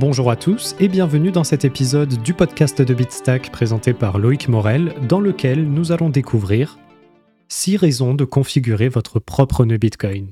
Bonjour à tous et bienvenue dans cet épisode du podcast de Bitstack présenté par Loïc Morel, dans lequel nous allons découvrir 6 raisons de configurer votre propre nœud Bitcoin.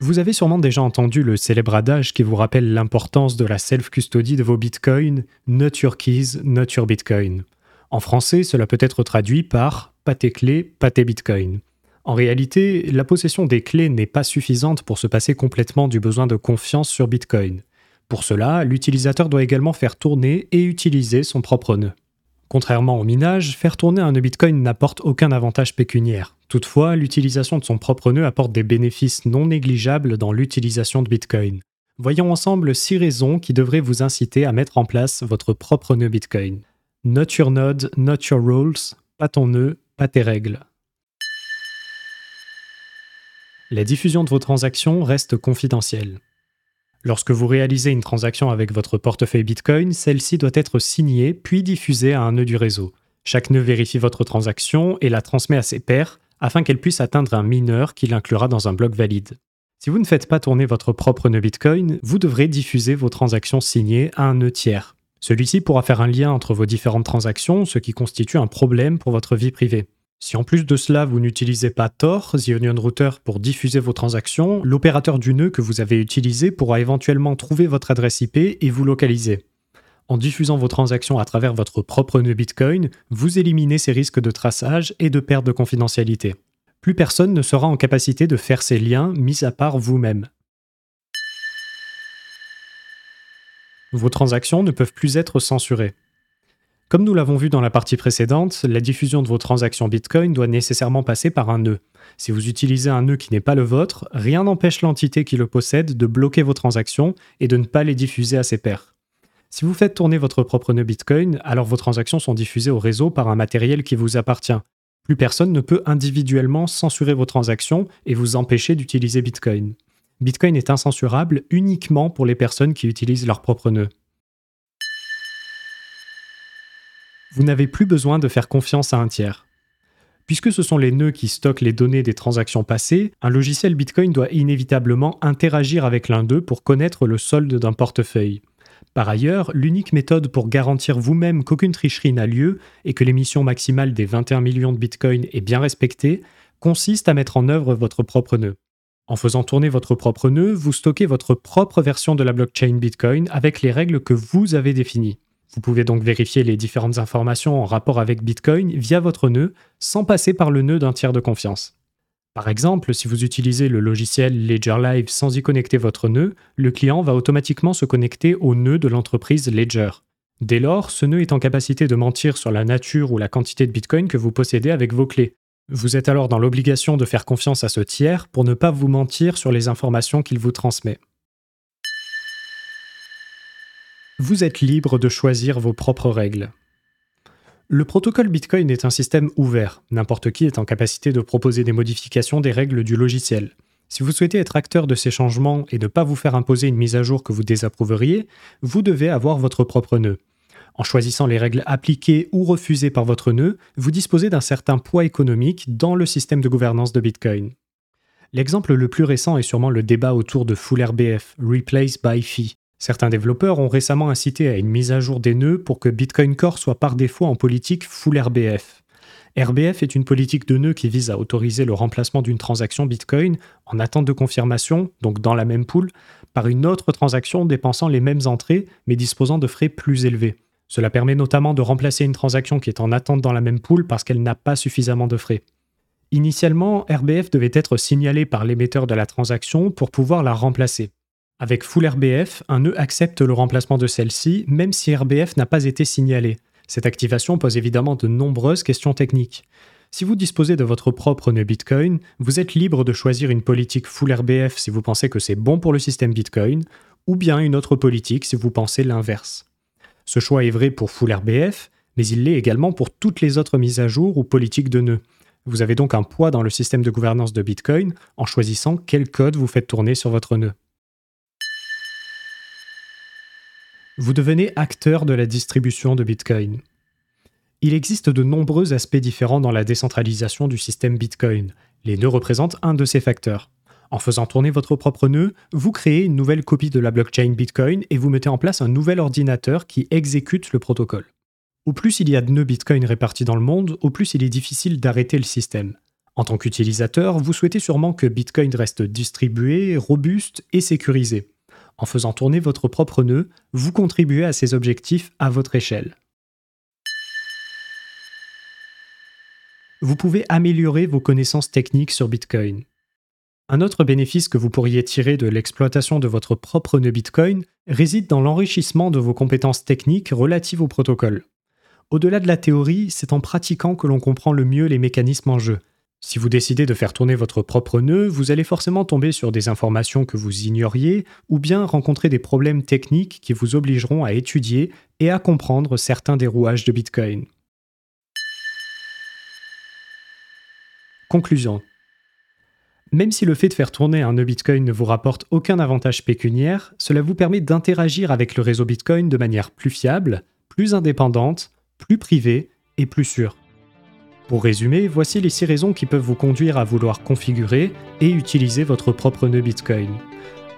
Vous avez sûrement déjà entendu le célèbre adage qui vous rappelle l'importance de la self-custody de vos bitcoins, not your keys, not your bitcoin. En français, cela peut être traduit par pas tes clés, bitcoins. En réalité, la possession des clés n'est pas suffisante pour se passer complètement du besoin de confiance sur Bitcoin. Pour cela, l'utilisateur doit également faire tourner et utiliser son propre nœud. Contrairement au minage, faire tourner un nœud Bitcoin n'apporte aucun avantage pécuniaire. Toutefois, l'utilisation de son propre nœud apporte des bénéfices non négligeables dans l'utilisation de Bitcoin. Voyons ensemble 6 raisons qui devraient vous inciter à mettre en place votre propre nœud Bitcoin. Not your node, not your rules, pas ton nœud, pas tes règles. La diffusion de vos transactions reste confidentielle. Lorsque vous réalisez une transaction avec votre portefeuille Bitcoin, celle-ci doit être signée puis diffusée à un nœud du réseau. Chaque nœud vérifie votre transaction et la transmet à ses pairs afin qu'elle puisse atteindre un mineur qui l'inclura dans un bloc valide. Si vous ne faites pas tourner votre propre nœud Bitcoin, vous devrez diffuser vos transactions signées à un nœud tiers. Celui-ci pourra faire un lien entre vos différentes transactions, ce qui constitue un problème pour votre vie privée. Si en plus de cela, vous n'utilisez pas Tor, The Onion Router, pour diffuser vos transactions, l'opérateur du nœud que vous avez utilisé pourra éventuellement trouver votre adresse IP et vous localiser. En diffusant vos transactions à travers votre propre nœud Bitcoin, vous éliminez ces risques de traçage et de perte de confidentialité. Plus personne ne sera en capacité de faire ces liens, mis à part vous-même. Vos transactions ne peuvent plus être censurées. Comme nous l'avons vu dans la partie précédente, la diffusion de vos transactions Bitcoin doit nécessairement passer par un nœud. Si vous utilisez un nœud qui n'est pas le vôtre, rien n'empêche l'entité qui le possède de bloquer vos transactions et de ne pas les diffuser à ses pairs. Si vous faites tourner votre propre nœud Bitcoin, alors vos transactions sont diffusées au réseau par un matériel qui vous appartient. Plus personne ne peut individuellement censurer vos transactions et vous empêcher d'utiliser Bitcoin. Bitcoin est incensurable uniquement pour les personnes qui utilisent leur propre nœud. Vous n'avez plus besoin de faire confiance à un tiers. Puisque ce sont les nœuds qui stockent les données des transactions passées, un logiciel Bitcoin doit inévitablement interagir avec l'un d'eux pour connaître le solde d'un portefeuille. Par ailleurs, l'unique méthode pour garantir vous-même qu'aucune tricherie n'a lieu et que l'émission maximale des 21 millions de Bitcoin est bien respectée consiste à mettre en œuvre votre propre nœud. En faisant tourner votre propre nœud, vous stockez votre propre version de la blockchain Bitcoin avec les règles que vous avez définies. Vous pouvez donc vérifier les différentes informations en rapport avec Bitcoin via votre nœud sans passer par le nœud d'un tiers de confiance. Par exemple, si vous utilisez le logiciel Ledger Live sans y connecter votre nœud, le client va automatiquement se connecter au nœud de l'entreprise Ledger. Dès lors, ce nœud est en capacité de mentir sur la nature ou la quantité de Bitcoin que vous possédez avec vos clés. Vous êtes alors dans l'obligation de faire confiance à ce tiers pour ne pas vous mentir sur les informations qu'il vous transmet. Vous êtes libre de choisir vos propres règles. Le protocole Bitcoin est un système ouvert, n'importe qui est en capacité de proposer des modifications des règles du logiciel. Si vous souhaitez être acteur de ces changements et ne pas vous faire imposer une mise à jour que vous désapprouveriez, vous devez avoir votre propre nœud. En choisissant les règles appliquées ou refusées par votre nœud, vous disposez d'un certain poids économique dans le système de gouvernance de Bitcoin. L'exemple le plus récent est sûrement le débat autour de Full RBF, Replace by Fee, Certains développeurs ont récemment incité à une mise à jour des nœuds pour que Bitcoin Core soit par défaut en politique full RBF. RBF est une politique de nœuds qui vise à autoriser le remplacement d'une transaction Bitcoin en attente de confirmation, donc dans la même pool, par une autre transaction dépensant les mêmes entrées mais disposant de frais plus élevés. Cela permet notamment de remplacer une transaction qui est en attente dans la même pool parce qu'elle n'a pas suffisamment de frais. Initialement, RBF devait être signalé par l'émetteur de la transaction pour pouvoir la remplacer. Avec Full RBF, un nœud accepte le remplacement de celle-ci, même si RBF n'a pas été signalé. Cette activation pose évidemment de nombreuses questions techniques. Si vous disposez de votre propre nœud Bitcoin, vous êtes libre de choisir une politique Full RBF si vous pensez que c'est bon pour le système Bitcoin, ou bien une autre politique si vous pensez l'inverse. Ce choix est vrai pour Full RBF, mais il l'est également pour toutes les autres mises à jour ou politiques de nœuds. Vous avez donc un poids dans le système de gouvernance de Bitcoin en choisissant quel code vous faites tourner sur votre nœud. Vous devenez acteur de la distribution de Bitcoin. Il existe de nombreux aspects différents dans la décentralisation du système Bitcoin. Les nœuds représentent un de ces facteurs. En faisant tourner votre propre nœud, vous créez une nouvelle copie de la blockchain Bitcoin et vous mettez en place un nouvel ordinateur qui exécute le protocole. Au plus il y a de nœuds Bitcoin répartis dans le monde, au plus il est difficile d'arrêter le système. En tant qu'utilisateur, vous souhaitez sûrement que Bitcoin reste distribué, robuste et sécurisé. En faisant tourner votre propre nœud, vous contribuez à ces objectifs à votre échelle. Vous pouvez améliorer vos connaissances techniques sur Bitcoin. Un autre bénéfice que vous pourriez tirer de l'exploitation de votre propre nœud Bitcoin réside dans l'enrichissement de vos compétences techniques relatives au protocole. Au-delà de la théorie, c'est en pratiquant que l'on comprend le mieux les mécanismes en jeu. Si vous décidez de faire tourner votre propre nœud, vous allez forcément tomber sur des informations que vous ignoriez, ou bien rencontrer des problèmes techniques qui vous obligeront à étudier et à comprendre certains des rouages de Bitcoin. Conclusion. Même si le fait de faire tourner un nœud Bitcoin ne vous rapporte aucun avantage pécuniaire, cela vous permet d'interagir avec le réseau Bitcoin de manière plus fiable, plus indépendante, plus privé et plus sûr. Pour résumer, voici les 6 raisons qui peuvent vous conduire à vouloir configurer et utiliser votre propre nœud Bitcoin.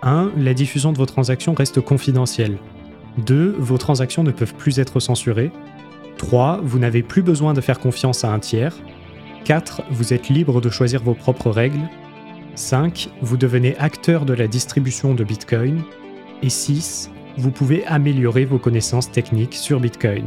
1. La diffusion de vos transactions reste confidentielle. 2. Vos transactions ne peuvent plus être censurées. 3. Vous n'avez plus besoin de faire confiance à un tiers. 4. Vous êtes libre de choisir vos propres règles. 5. Vous devenez acteur de la distribution de Bitcoin. Et 6. Vous pouvez améliorer vos connaissances techniques sur Bitcoin.